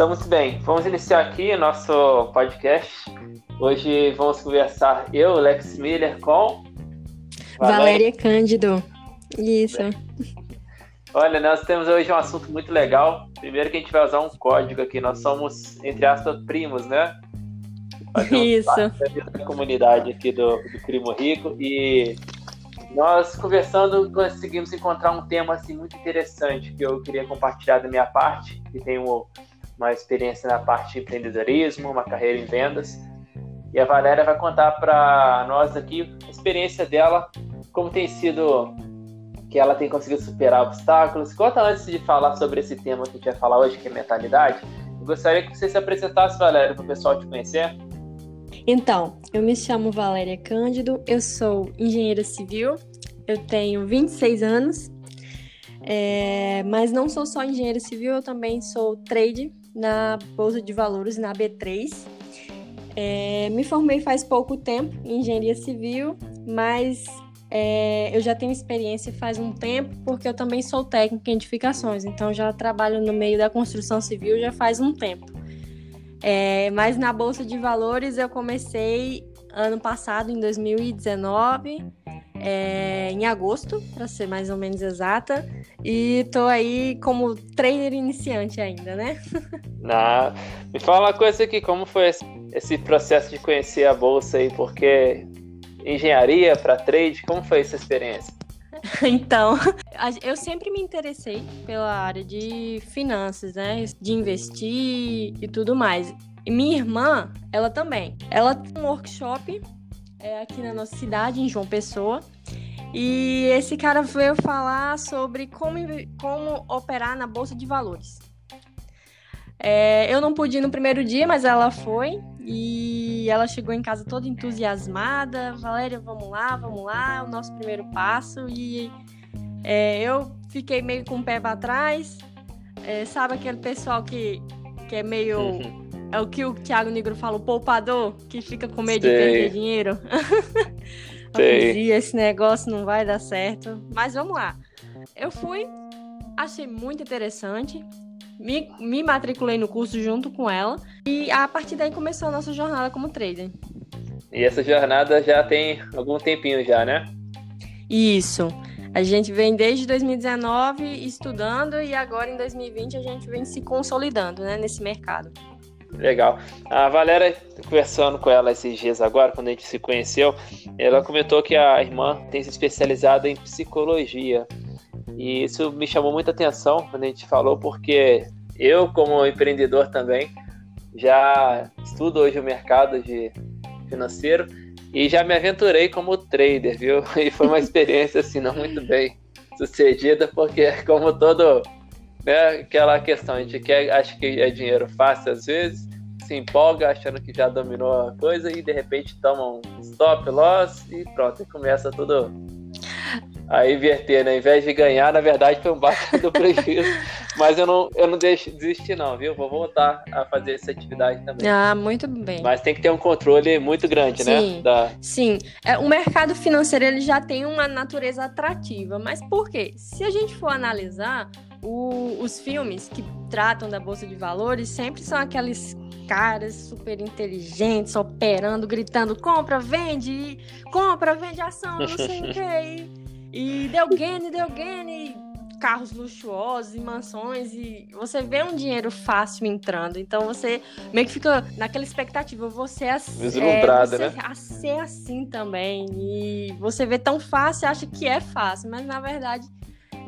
Estamos bem. Vamos iniciar aqui o nosso podcast. Hoje vamos conversar eu, Lex Miller, com Valéria, Valéria Cândido. Isso. Olha, nós temos hoje um assunto muito legal. Primeiro que a gente vai usar um código aqui. Nós somos, entre aspas, primos, né? Isso. Da comunidade aqui do, do Primo Rico. E nós conversando conseguimos encontrar um tema assim muito interessante que eu queria compartilhar da minha parte, que tenho uma experiência na parte de empreendedorismo, uma carreira em vendas. E a Valéria vai contar para nós aqui a experiência dela, como tem sido que ela tem conseguido superar obstáculos. Conta antes de falar sobre esse tema que a gente vai falar hoje, que é mentalidade. Eu gostaria que você se apresentasse, Valéria, para o pessoal te conhecer. Então, eu me chamo Valéria Cândido, eu sou engenheira civil, eu tenho 26 anos, é, mas não sou só engenheira civil, eu também sou trade na Bolsa de Valores, na B3. É, me formei faz pouco tempo em engenharia civil, mas é, eu já tenho experiência faz um tempo, porque eu também sou técnica em edificações, então já trabalho no meio da construção civil já faz um tempo. É, mas na Bolsa de Valores eu comecei ano passado, em 2019, é, em agosto, para ser mais ou menos exata, e tô aí como trader iniciante ainda, né? Na... Me fala uma coisa aqui, como foi esse processo de conhecer a Bolsa aí, porque engenharia para trade, como foi essa experiência? Então, eu sempre me interessei pela área de finanças, né? De investir e tudo mais. E minha irmã, ela também. Ela tem um workshop é, aqui na nossa cidade, em João Pessoa. E esse cara veio falar sobre como, como operar na Bolsa de Valores. É, eu não pude ir no primeiro dia, mas ela foi. E ela chegou em casa toda entusiasmada. Valéria, vamos lá, vamos lá, o nosso primeiro passo. E é, eu fiquei meio com o pé para trás. É, sabe aquele pessoal que, que é meio. Uhum. É o que o Thiago Negro fala, o poupador, que fica com medo Sei. de perder dinheiro. Sei. esse negócio não vai dar certo. Mas vamos lá. Eu fui, achei muito interessante me, me matriculei no curso junto com ela e a partir daí começou a nossa jornada como trader. E essa jornada já tem algum tempinho já, né? Isso. A gente vem desde 2019 estudando e agora em 2020 a gente vem se consolidando né, nesse mercado. Legal. A Valéria, conversando com ela esses dias agora, quando a gente se conheceu, ela comentou que a irmã tem se especializado em psicologia. E isso me chamou muita atenção quando a gente falou, porque eu, como empreendedor também, já estudo hoje o mercado de financeiro e já me aventurei como trader, viu? E foi uma experiência assim não muito bem sucedida, porque como todo né, aquela questão, a gente quer, acha que é dinheiro fácil às vezes, se empolga achando que já dominou a coisa e de repente toma um stop loss e pronto, começa tudo a inverter, né? Ao invés de ganhar, na verdade foi um baixo do prejuízo. Mas eu não, eu não deixo desistir, não, viu? Vou voltar a fazer essa atividade também. Ah, muito bem. Mas tem que ter um controle muito grande, né? sim, né? Da... Sim. É, o mercado financeiro ele já tem uma natureza atrativa. Mas por quê? Se a gente for analisar, o, os filmes que tratam da Bolsa de Valores sempre são aqueles caras super inteligentes, operando, gritando: compra, vende, compra, vende ação, não sei o quê. E deu gain, deu gain, carros luxuosos e mansões e você vê um dinheiro fácil entrando. Então você meio que fica naquela expectativa, você é, Vislumbrada, é, né? A ser assim também. E você vê tão fácil, acha que é fácil, mas na verdade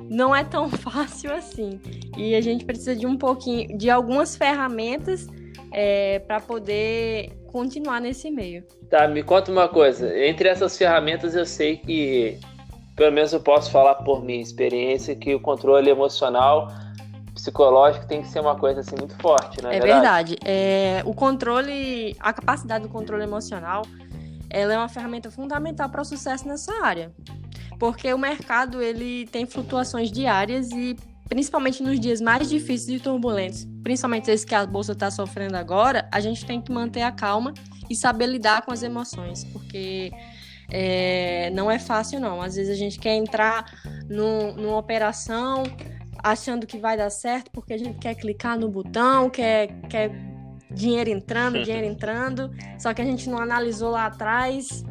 não é tão fácil assim. E a gente precisa de um pouquinho, de algumas ferramentas é, para poder continuar nesse meio. Tá, me conta uma coisa. Entre essas ferramentas eu sei que pelo menos eu posso falar por minha experiência que o controle emocional psicológico tem que ser uma coisa assim muito forte, né? É verdade. É, o controle, a capacidade do controle emocional, ela é uma ferramenta fundamental para o sucesso nessa área, porque o mercado ele tem flutuações diárias e principalmente nos dias mais difíceis e turbulentos, principalmente esse que a bolsa está sofrendo agora, a gente tem que manter a calma e saber lidar com as emoções, porque é, não é fácil, não. Às vezes a gente quer entrar no, numa operação, achando que vai dar certo porque a gente quer clicar no botão, quer, quer dinheiro entrando, dinheiro entrando, só que a gente não analisou lá atrás.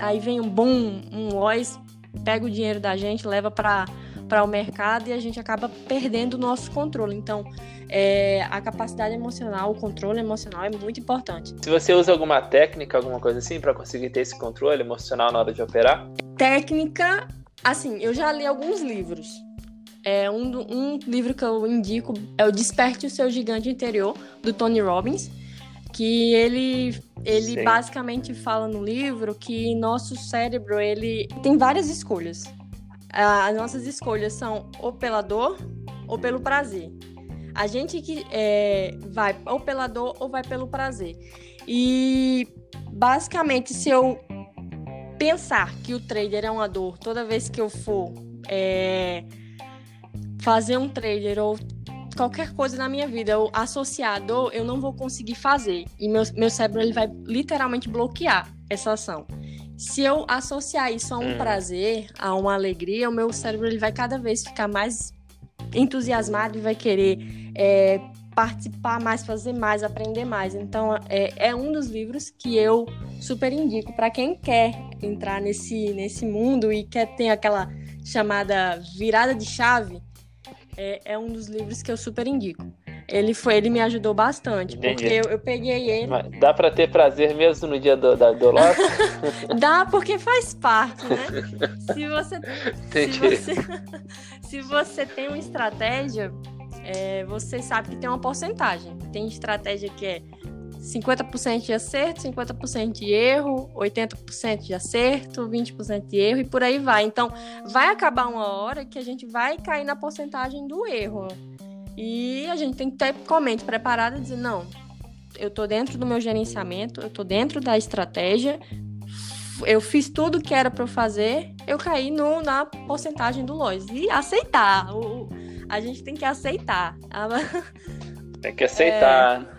Aí vem um boom, um loss, pega o dinheiro da gente, leva para para o mercado e a gente acaba perdendo o nosso controle. Então, é, a capacidade emocional, o controle emocional é muito importante. Se você usa alguma técnica, alguma coisa assim, para conseguir ter esse controle emocional na hora de operar? Técnica, assim, eu já li alguns livros. É, um, um livro que eu indico é o Desperte o Seu Gigante Interior, do Tony Robbins, que ele, ele basicamente fala no livro que nosso cérebro ele tem várias escolhas. As nossas escolhas são ou pela dor ou pelo prazer. A gente que é, vai ou pela dor ou vai pelo prazer. E basicamente, se eu pensar que o trader é uma dor toda vez que eu for é, fazer um trader ou qualquer coisa na minha vida, eu associar a dor, eu não vou conseguir fazer. E meu, meu cérebro ele vai literalmente bloquear essa ação. Se eu associar isso a um hum. prazer, a uma alegria, o meu cérebro ele vai cada vez ficar mais entusiasmado e vai querer é, participar mais, fazer mais, aprender mais. Então, é, é um dos livros que eu super indico para quem quer entrar nesse, nesse mundo e quer ter aquela chamada virada de chave. É, é um dos livros que eu super indico. Ele foi, ele me ajudou bastante, Entendi. porque eu, eu, peguei ele. Mas dá para ter prazer mesmo no dia do, da, do lote? dá, porque faz parte, né? Se você, se você, se você tem uma estratégia, é, você sabe que tem uma porcentagem. Tem estratégia que é 50% de acerto, 50% de erro, 80% de acerto, 20% de erro e por aí vai. Então, vai acabar uma hora que a gente vai cair na porcentagem do erro. E a gente tem que ter com a mente preparada e dizer, não, eu tô dentro do meu gerenciamento, eu tô dentro da estratégia, eu fiz tudo que era para eu fazer, eu caí no, na porcentagem do Lois. E aceitar. O, a gente tem que aceitar. Tem que aceitar. É...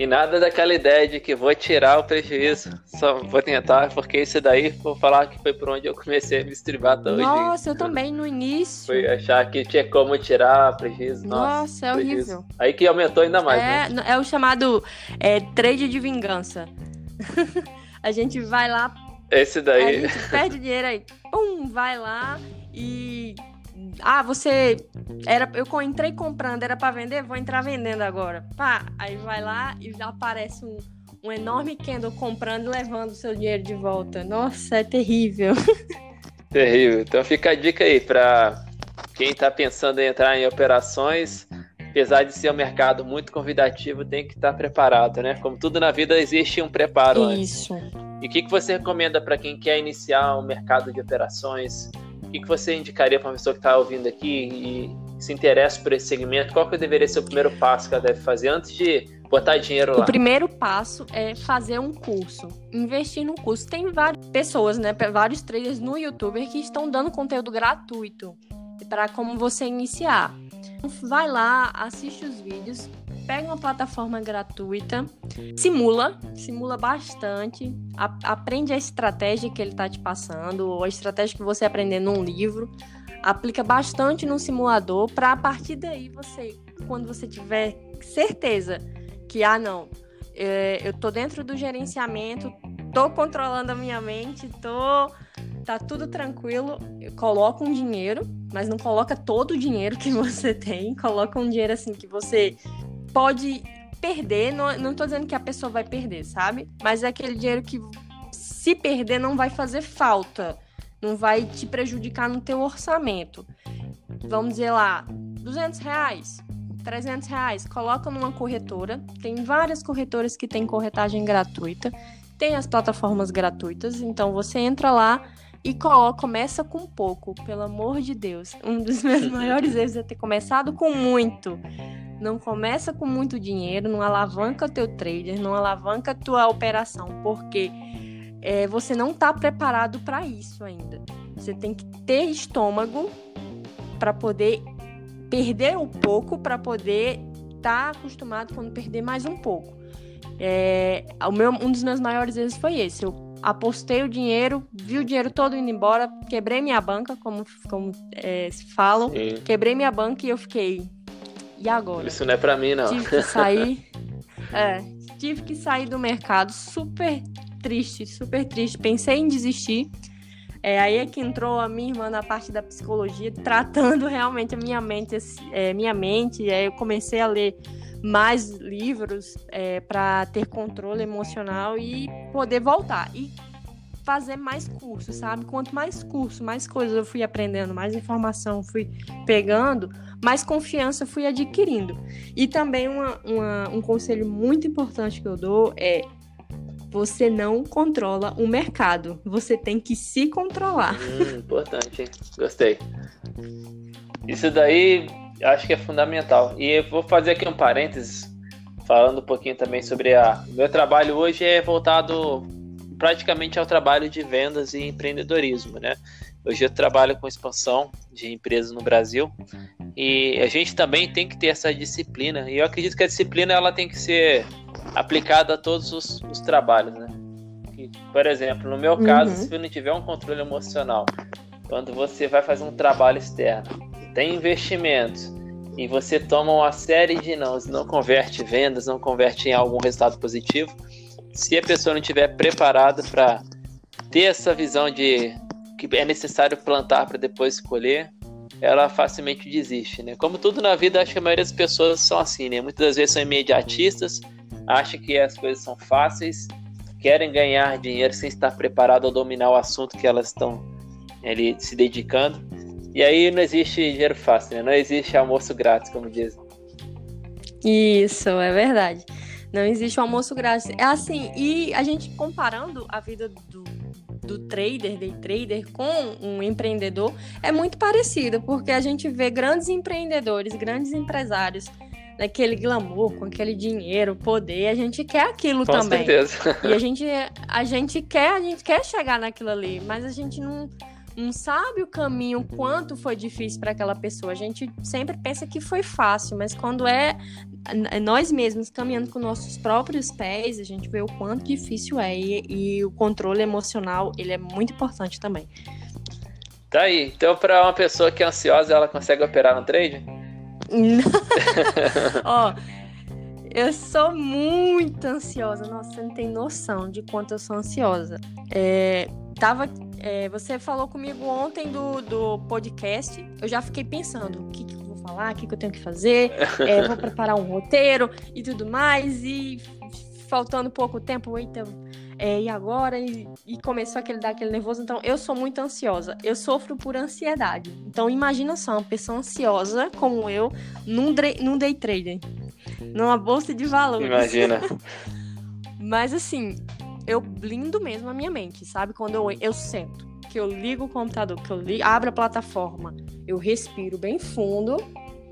E nada daquela ideia de que vou tirar o prejuízo. Só vou tentar, porque isso daí, vou falar que foi por onde eu comecei a me estribar até hoje. Nossa, eu também, no início. Foi achar que tinha como tirar prejuízo. Nossa, Nossa é prejuízo. horrível. Aí que aumentou ainda mais, é, né? É o chamado é, trade de vingança. a gente vai lá. Esse daí. A gente perde dinheiro aí. Pum, vai lá e ah, você era eu entrei comprando, era para vender, vou entrar vendendo agora. Pá, aí vai lá e já aparece um, um enorme candle comprando e levando o seu dinheiro de volta. Nossa, é terrível. Terrível. Então fica a dica aí para quem está pensando em entrar em operações, apesar de ser um mercado muito convidativo, tem que estar tá preparado, né? Como tudo na vida existe um preparo Isso. Antes. E o que, que você recomenda para quem quer iniciar um mercado de operações? O que, que você indicaria para uma pessoa que está ouvindo aqui e se interessa por esse segmento? Qual que deveria ser o primeiro passo que ela deve fazer antes de botar dinheiro lá? O primeiro passo é fazer um curso, investir no curso. Tem várias pessoas, né, vários traders no YouTube que estão dando conteúdo gratuito para como você iniciar. Vai lá, assiste os vídeos, pega uma plataforma gratuita, simula, simula bastante, a, aprende a estratégia que ele está te passando, ou a estratégia que você aprender num livro, aplica bastante no simulador para a partir daí você, quando você tiver certeza que ah não, é, eu tô dentro do gerenciamento, tô controlando a minha mente, tô tá tudo tranquilo, coloca um dinheiro, mas não coloca todo o dinheiro que você tem, coloca um dinheiro assim que você pode perder, não, não tô dizendo que a pessoa vai perder, sabe? Mas é aquele dinheiro que se perder não vai fazer falta, não vai te prejudicar no teu orçamento. Vamos dizer lá, 200 reais, 300 reais, coloca numa corretora. Tem várias corretoras que têm corretagem gratuita, tem as plataformas gratuitas, então você entra lá e coloca, começa com pouco, pelo amor de Deus. Um dos meus maiores erros é ter começado com muito. Não começa com muito dinheiro, não alavanca teu trader, não alavanca tua operação, porque é, você não está preparado para isso ainda. Você tem que ter estômago para poder perder um pouco, para poder estar tá acostumado quando perder mais um pouco. É, o meu, um dos meus maiores erros foi esse. Eu apostei o dinheiro, vi o dinheiro todo indo embora, quebrei minha banca, como, como é, se falam, Sim. quebrei minha banca e eu fiquei. E agora? Isso não é pra mim, não. Tive que sair. é, tive que sair do mercado super triste, super triste. Pensei em desistir. É, aí é que entrou a minha irmã na parte da psicologia, tratando realmente a minha mente, é, minha mente. Aí eu comecei a ler mais livros é, para ter controle emocional e poder voltar. E fazer mais cursos, sabe? Quanto mais curso, mais coisas eu fui aprendendo, mais informação fui pegando, mais confiança fui adquirindo. E também uma, uma, um conselho muito importante que eu dou é você não controla o mercado. Você tem que se controlar. Hum, importante, Gostei. Isso daí acho que é fundamental. E eu vou fazer aqui um parênteses, falando um pouquinho também sobre a. Meu trabalho hoje é voltado praticamente ao trabalho de vendas e empreendedorismo, né? Hoje eu trabalho com expansão de empresas no Brasil e a gente também tem que ter essa disciplina. E eu acredito que a disciplina ela tem que ser aplicada a todos os, os trabalhos, né? Que, por exemplo, no meu caso, uhum. se não tiver um controle emocional, quando você vai fazer um trabalho externo, tem investimentos e você toma uma série de não, não converte vendas, não converte em algum resultado positivo, se a pessoa não estiver preparada para ter essa visão de que é necessário plantar para depois colher, ela facilmente desiste, né? Como tudo na vida, acho que a maioria das pessoas são assim, né? Muitas das vezes são imediatistas, acham que as coisas são fáceis, querem ganhar dinheiro sem estar preparado a dominar o assunto que elas estão ali se dedicando. E aí não existe dinheiro fácil, né? Não existe almoço grátis, como dizem. Isso, é verdade. Não existe um almoço grátis. É assim, e a gente comparando a vida do, do trader, day trader, com um empreendedor, é muito parecido, porque a gente vê grandes empreendedores, grandes empresários naquele glamour, com aquele dinheiro, poder, a gente quer aquilo com também. Certeza. E a gente, a gente quer, a gente quer chegar naquilo ali, mas a gente não não sabe o caminho, quanto foi difícil para aquela pessoa. A gente sempre pensa que foi fácil, mas quando é nós mesmos caminhando com nossos próprios pés, a gente vê o quanto difícil é. E, e o controle emocional, ele é muito importante também. Tá aí. Então, para uma pessoa que é ansiosa, ela consegue operar no trade? Ó, eu sou muito ansiosa. Nossa, você não tem noção de quanto eu sou ansiosa. É, tava, é, você falou comigo ontem do, do podcast. Eu já fiquei pensando o que, que eu vou falar, o que, que eu tenho que fazer. É, vou preparar um roteiro e tudo mais. E faltando pouco tempo, eita, é, e agora? E, e, começou aquele dar aquele nervoso. Então, eu sou muito ansiosa. Eu sofro por ansiedade. Então, imagina só, uma pessoa ansiosa como eu num, num day trader. Numa bolsa de valores. Imagina. Mas assim, eu blindo mesmo a minha mente, sabe? Quando eu, eu sento, que eu ligo o computador, que eu ligo, abro a plataforma, eu respiro bem fundo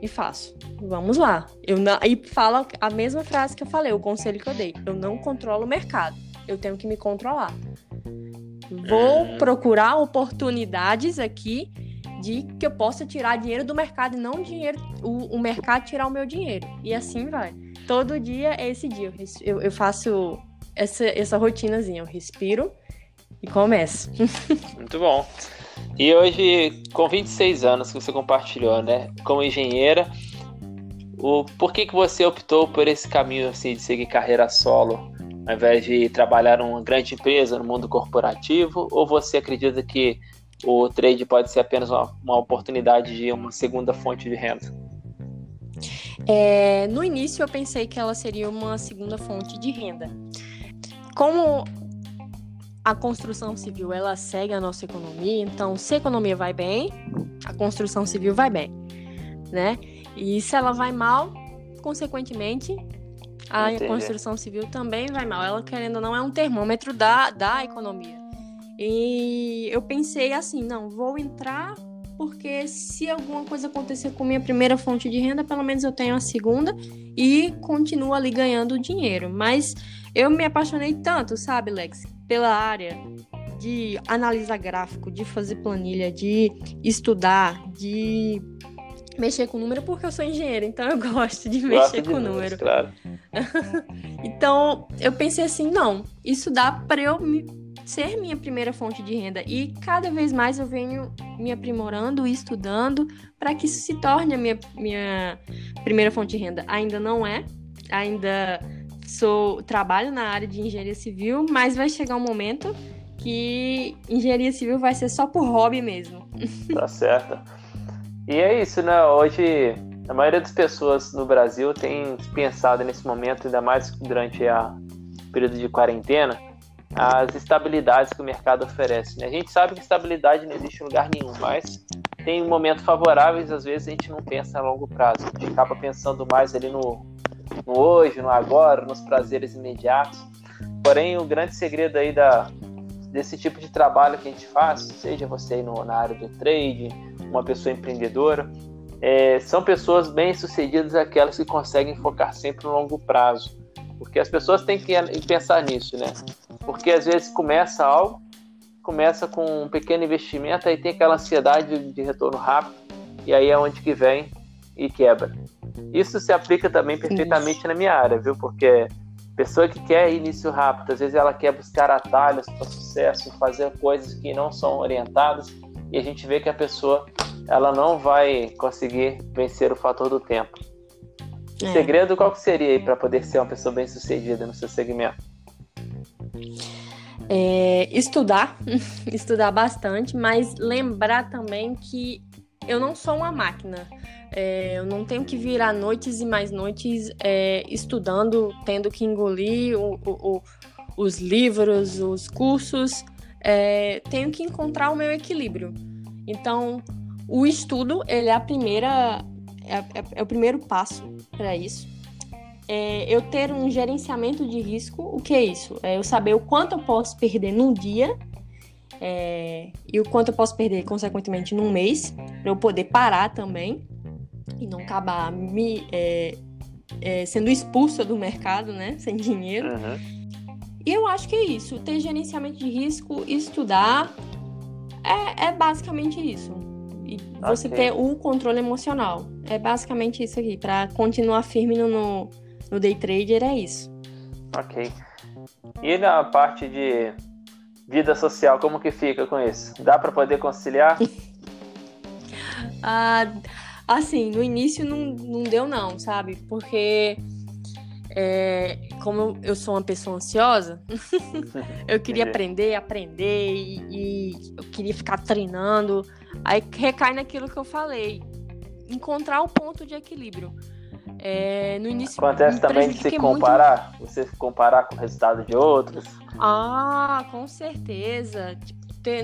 e faço. Vamos lá. Eu não, e falo a mesma frase que eu falei, o conselho que eu dei. Eu não controlo o mercado. Eu tenho que me controlar. Vou uhum. procurar oportunidades aqui de que eu possa tirar dinheiro do mercado e não dinheiro, o, o mercado tirar o meu dinheiro. E assim vai. Todo dia é esse dia. Eu, eu faço essa, essa rotinazinha. Eu respiro e começo. Muito bom. E hoje, com 26 anos que você compartilhou, né? Como engenheira, o, por que, que você optou por esse caminho assim, de seguir carreira solo, ao invés de trabalhar numa grande empresa, no mundo corporativo? Ou você acredita que o trade pode ser apenas uma, uma oportunidade de uma segunda fonte de renda? É, no início eu pensei que ela seria uma segunda fonte de renda como a construção civil ela segue a nossa economia, então se a economia vai bem, a construção civil vai bem, né? E se ela vai mal, consequentemente, a Entendi. construção civil também vai mal. Ela, querendo ou não, é um termômetro da, da economia. E eu pensei assim, não, vou entrar porque se alguma coisa acontecer com minha primeira fonte de renda, pelo menos eu tenho a segunda e continuo ali ganhando dinheiro. Mas eu me apaixonei tanto, sabe, Lex, pela área de analisar gráfico, de fazer planilha, de estudar, de mexer com número, porque eu sou engenheira, então eu gosto de mexer com número. Claro. então, eu pensei assim, não, isso dá para eu me ser minha primeira fonte de renda. E cada vez mais eu venho me aprimorando e estudando para que isso se torne a minha, minha primeira fonte de renda. Ainda não é, ainda sou trabalho na área de engenharia civil, mas vai chegar um momento que engenharia civil vai ser só por hobby mesmo. Tá certo. E é isso, né? Hoje a maioria das pessoas no Brasil tem pensado nesse momento, ainda mais durante a período de quarentena, as estabilidades que o mercado oferece. Né? A gente sabe que estabilidade não existe em lugar nenhum, mas tem momentos favoráveis, às vezes a gente não pensa a longo prazo. A gente acaba pensando mais ali no, no hoje, no agora, nos prazeres imediatos. Porém, o grande segredo aí da, desse tipo de trabalho que a gente faz, seja você no, na área do trade, uma pessoa empreendedora, é, são pessoas bem-sucedidas aquelas que conseguem focar sempre no longo prazo. Porque as pessoas têm que pensar nisso, né? Porque às vezes começa algo, começa com um pequeno investimento, aí tem aquela ansiedade de retorno rápido, e aí é onde que vem e quebra. Isso se aplica também perfeitamente Isso. na minha área, viu? Porque pessoa que quer início rápido, às vezes ela quer buscar atalhos para sucesso, fazer coisas que não são orientadas, e a gente vê que a pessoa ela não vai conseguir vencer o fator do tempo. O é. segredo qual que seria aí para poder ser uma pessoa bem sucedida no seu segmento? É, estudar, estudar bastante, mas lembrar também que eu não sou uma máquina. É, eu não tenho que virar noites e mais noites é, estudando, tendo que engolir o, o, o, os livros, os cursos. É, tenho que encontrar o meu equilíbrio. Então, o estudo, ele é a primeira, é, é, é o primeiro passo para isso. É eu ter um gerenciamento de risco, o que é isso? É eu saber o quanto eu posso perder num dia é, e o quanto eu posso perder, consequentemente, num mês, para eu poder parar também e não acabar me é, é, sendo expulsa do mercado, né? Sem dinheiro. Uhum. E eu acho que é isso. Ter gerenciamento de risco, estudar, é, é basicamente isso. E você okay. ter o controle emocional. É basicamente isso aqui. Para continuar firme no, no day trader, é isso. Ok. E na parte de vida social, como que fica com isso? Dá para poder conciliar? ah, assim, no início não, não deu não, sabe? Porque é, como eu sou uma pessoa ansiosa, eu queria aprender, aprender e, e, eu queria ficar treinando. Aí recai naquilo que eu falei, encontrar o ponto de equilíbrio. É, no início acontece também de se comparar, muito... você se comparar com o resultado de outros. Ah, com certeza.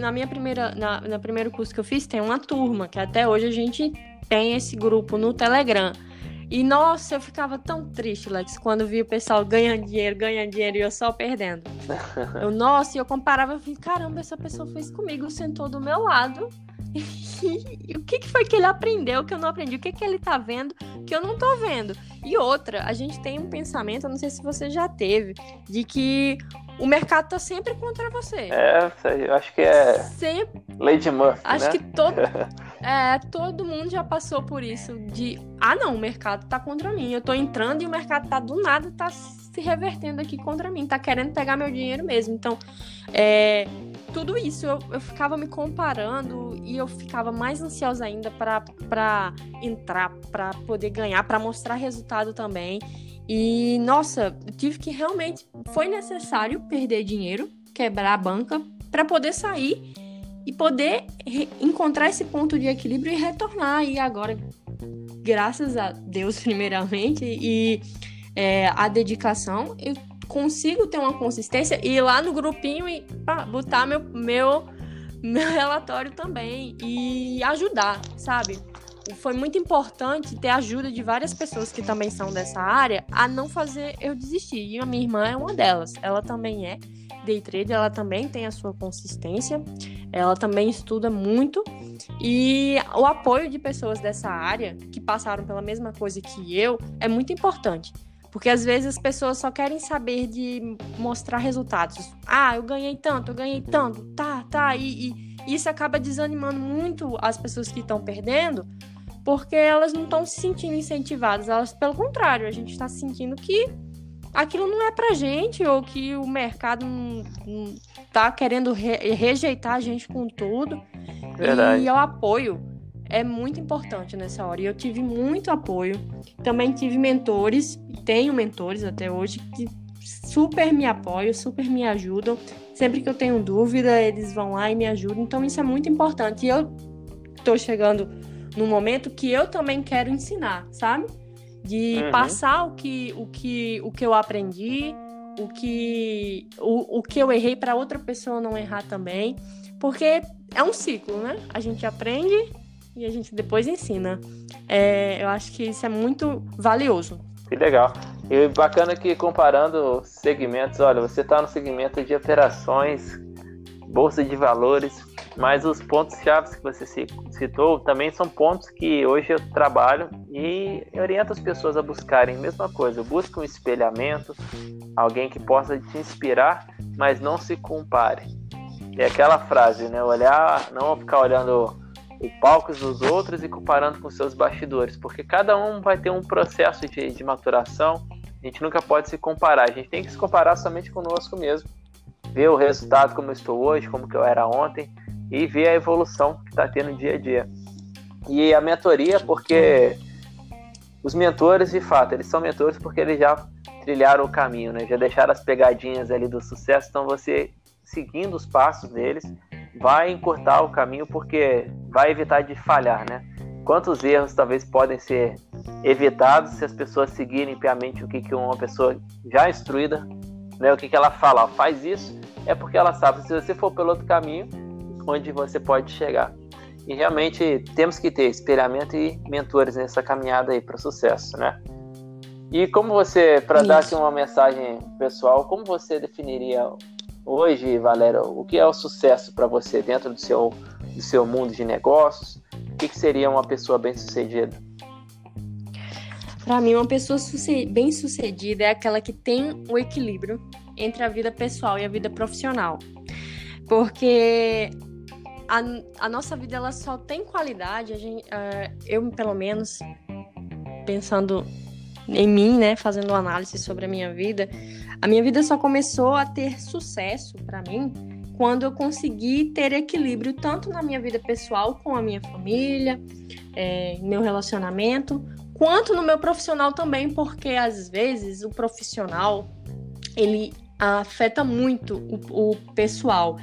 Na minha primeira, na, no primeiro curso que eu fiz tem uma turma que até hoje a gente tem esse grupo no Telegram. E nossa, eu ficava tão triste, Lex, quando vi o pessoal ganhando dinheiro, ganhando dinheiro e eu só perdendo. Eu, nossa, e eu comparava, eu falei, caramba, essa pessoa fez comigo, sentou do meu lado. O que, que foi que ele aprendeu que eu não aprendi? O que, que ele tá vendo que eu não tô vendo? E outra, a gente tem um pensamento, eu não sei se você já teve, de que o mercado tá sempre contra você. É, eu acho que é. Sempre. Lady Murphy. Acho né? que todo. é, todo mundo já passou por isso. De. Ah, não, o mercado tá contra mim. Eu tô entrando e o mercado tá do nada, tá se revertendo aqui contra mim. Tá querendo pegar meu dinheiro mesmo. Então, é, tudo isso eu, eu ficava me comparando e eu ficava mais ansiosa ainda para entrar, para poder ganhar, para mostrar resultado também. E, nossa, eu tive que realmente. Foi necessário perder dinheiro, quebrar a banca, para poder sair e poder encontrar esse ponto de equilíbrio e retornar. E agora, graças a Deus, primeiramente, e é, a dedicação, eu consigo ter uma consistência e ir lá no grupinho e pá, botar meu, meu, meu relatório também e ajudar, sabe? foi muito importante ter a ajuda de várias pessoas que também são dessa área a não fazer eu desistir. E a minha irmã é uma delas. Ela também é day trader, ela também tem a sua consistência, ela também estuda muito. E o apoio de pessoas dessa área que passaram pela mesma coisa que eu é muito importante. Porque às vezes as pessoas só querem saber de mostrar resultados. Ah, eu ganhei tanto, eu ganhei tanto, tá, tá. E, e isso acaba desanimando muito as pessoas que estão perdendo, porque elas não estão se sentindo incentivadas, elas, pelo contrário, a gente está sentindo que aquilo não é pra gente, ou que o mercado não, não tá querendo re rejeitar a gente com tudo. Verdade. E o apoio é muito importante nessa hora. E eu tive muito apoio. Também tive mentores, tenho mentores até hoje, que super me apoiam, super me ajudam. Sempre que eu tenho dúvida, eles vão lá e me ajudam. Então isso é muito importante. E eu tô chegando no momento que eu também quero ensinar, sabe? De uhum. passar o que, o, que, o que eu aprendi, o que, o, o que eu errei para outra pessoa não errar também. Porque é um ciclo, né? A gente aprende e a gente depois ensina. É, eu acho que isso é muito valioso. Que legal. E bacana que comparando segmentos, olha, você está no segmento de operações, bolsa de valores, mas os pontos chaves que você citou também são pontos que hoje eu trabalho e oriento as pessoas a buscarem a mesma coisa. Busque um espelhamento, alguém que possa te inspirar, mas não se compare. É aquela frase, né? Olhar, não ficar olhando o palco dos outros e comparando com seus bastidores, porque cada um vai ter um processo de, de maturação. A gente nunca pode se comparar, a gente tem que se comparar somente conosco mesmo. Ver o resultado como eu estou hoje, como que eu era ontem e ver a evolução que está tendo dia a dia. E a mentoria, porque os mentores, de fato, eles são mentores porque eles já trilharam o caminho, né? Já deixaram as pegadinhas ali do sucesso, então você seguindo os passos deles vai encurtar o caminho porque vai evitar de falhar, né? Quantos erros talvez podem ser evitados se as pessoas seguirem piamente o que, que uma pessoa já instruída, né? O que, que ela fala, ó, faz isso, é porque ela sabe se você for pelo outro caminho, onde você pode chegar. E realmente temos que ter espelhamento e mentores nessa caminhada aí para o sucesso, né? E como você, para dar aqui uma mensagem pessoal, como você definiria hoje, Valéria, o que é o sucesso para você dentro do seu, do seu mundo de negócios? O que, que seria uma pessoa bem-sucedida? Para mim, uma pessoa bem-sucedida é aquela que tem o equilíbrio entre a vida pessoal e a vida profissional. Porque a, a nossa vida ela só tem qualidade, a gente, uh, eu pelo menos pensando em mim, né, fazendo análise sobre a minha vida, a minha vida só começou a ter sucesso para mim quando eu consegui ter equilíbrio tanto na minha vida pessoal com a minha família, é, meu relacionamento, quanto no meu profissional também, porque às vezes o profissional ele afeta muito o, o pessoal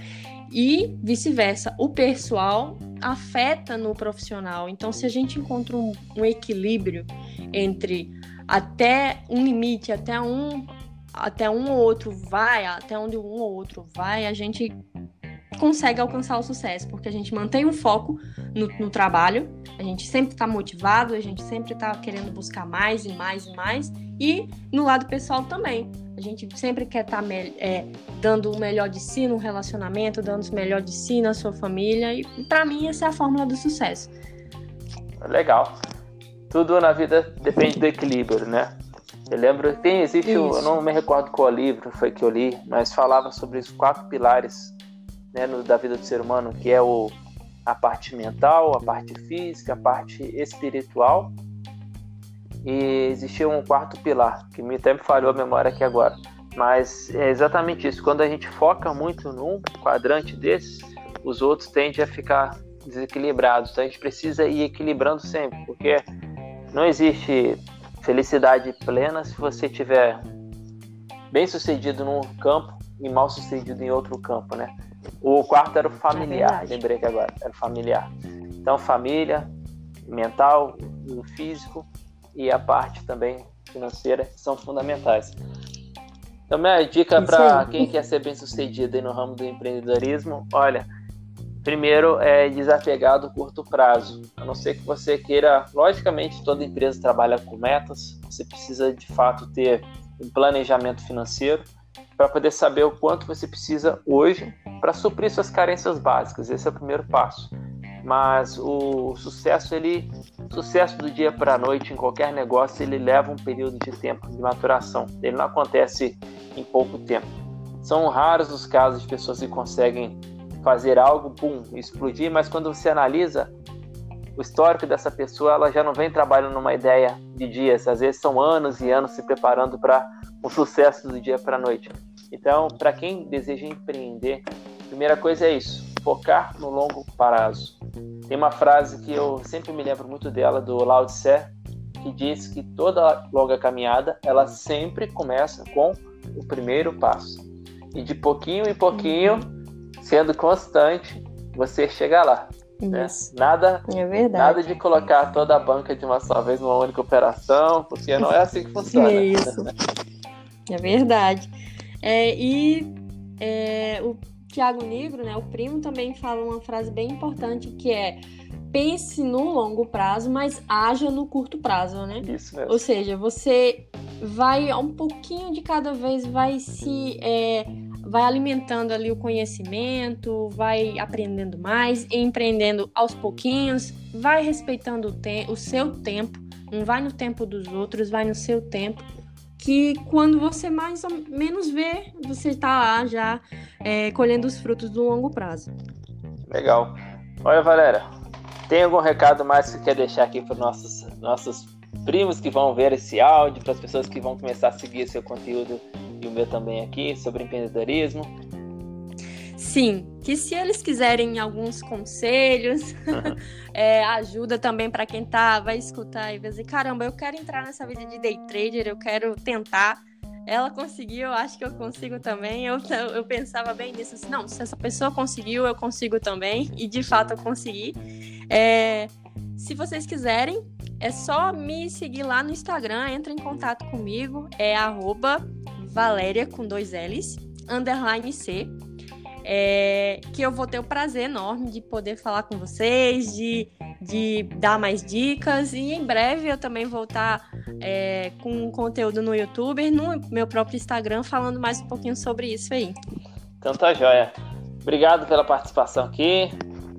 e vice-versa. O pessoal afeta no profissional. Então, se a gente encontra um, um equilíbrio entre até um limite, até um até um ou outro vai, até onde um ou outro vai, a gente consegue alcançar o sucesso, porque a gente mantém o foco no, no trabalho, a gente sempre está motivado, a gente sempre está querendo buscar mais e mais e mais, e no lado pessoal também. A gente sempre quer estar tá, é, dando o melhor de si no relacionamento, dando o melhor de si na sua família, e para mim essa é a fórmula do sucesso. Legal. Tudo na vida depende do equilíbrio, né? Eu lembro, tem, existe, um, eu não me recordo qual livro foi que eu li, mas falava sobre os quatro pilares né, no, da vida do ser humano, que é o, a parte mental, a parte física, a parte espiritual. E existia um quarto pilar, que me até me falhou a memória aqui agora. Mas é exatamente isso. Quando a gente foca muito num quadrante desses, os outros tendem a ficar desequilibrados. Então a gente precisa ir equilibrando sempre, porque não existe felicidade plena se você tiver bem sucedido num campo e mal sucedido em outro campo, né? O quarto era o familiar, é lembrei que agora, era o familiar. Então, família, mental, físico e a parte também financeira são fundamentais. Então, minha dica para quem quer ser bem sucedido no ramo do empreendedorismo, olha, Primeiro é desapegar do curto prazo. A não ser que você queira, logicamente, toda empresa trabalha com metas, você precisa de fato ter um planejamento financeiro para poder saber o quanto você precisa hoje para suprir suas carências básicas. Esse é o primeiro passo. Mas o sucesso, ele, sucesso do dia para a noite em qualquer negócio, ele leva um período de tempo de maturação. Ele não acontece em pouco tempo. São raros os casos de pessoas que conseguem fazer algo, pum, explodir, mas quando você analisa o histórico dessa pessoa, ela já não vem trabalhando numa ideia de dias, às vezes são anos e anos se preparando para um sucesso do dia para a noite. Então, para quem deseja empreender, primeira coisa é isso: focar no longo prazo. Tem uma frase que eu sempre me lembro muito dela do Lao Tse, que diz que toda longa caminhada ela sempre começa com o primeiro passo. E de pouquinho em pouquinho, sendo constante, você chega lá. Né? Nada, é nada de colocar toda a banca de uma só vez numa única operação, porque não é assim que funciona. É isso. é verdade. É, e é, o Tiago Negro, né, o primo, também fala uma frase bem importante que é pense no longo prazo, mas haja no curto prazo, né? Isso mesmo. Ou seja, você vai um pouquinho de cada vez, vai se é, vai alimentando ali o conhecimento, vai aprendendo mais, empreendendo aos pouquinhos, vai respeitando o, te o seu tempo, não vai no tempo dos outros, vai no seu tempo. Que quando você mais ou menos vê, você está lá já é, colhendo os frutos do longo prazo. Legal. Olha, Valéria, tem algum recado mais que você quer deixar aqui para nossos nossos primos que vão ver esse áudio, para as pessoas que vão começar a seguir seu conteúdo e o meu também aqui sobre empreendedorismo? Sim, que se eles quiserem alguns conselhos, uhum. é, ajuda também para quem tá, vai escutar e vai dizer, caramba, eu quero entrar nessa vida de day trader, eu quero tentar. Ela conseguiu, eu acho que eu consigo também. Eu, eu pensava bem nisso, assim, não, se essa pessoa conseguiu, eu consigo também. E de fato eu consegui. É, se vocês quiserem, é só me seguir lá no Instagram, entra em contato comigo, é arroba Valéria com dois L's, underline C. É, que eu vou ter o prazer enorme de poder falar com vocês, de, de dar mais dicas. E em breve eu também vou estar é, com conteúdo no YouTube, no meu próprio Instagram, falando mais um pouquinho sobre isso aí. Então tá joia. Obrigado pela participação aqui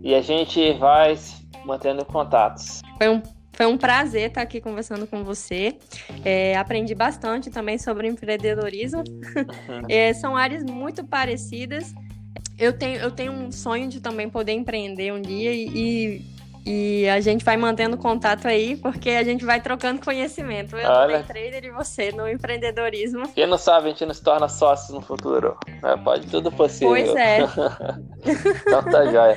e a gente vai mantendo contatos. Foi um foi um prazer estar aqui conversando com você. É, aprendi bastante também sobre empreendedorismo. É, são áreas muito parecidas. Eu tenho, eu tenho um sonho de também poder empreender um dia e, e a gente vai mantendo contato aí, porque a gente vai trocando conhecimento. Eu Olha. no trader e você no empreendedorismo. Quem não sabe, a gente não se torna sócios no futuro. É, pode tudo possível. Pois é. então tá jóia.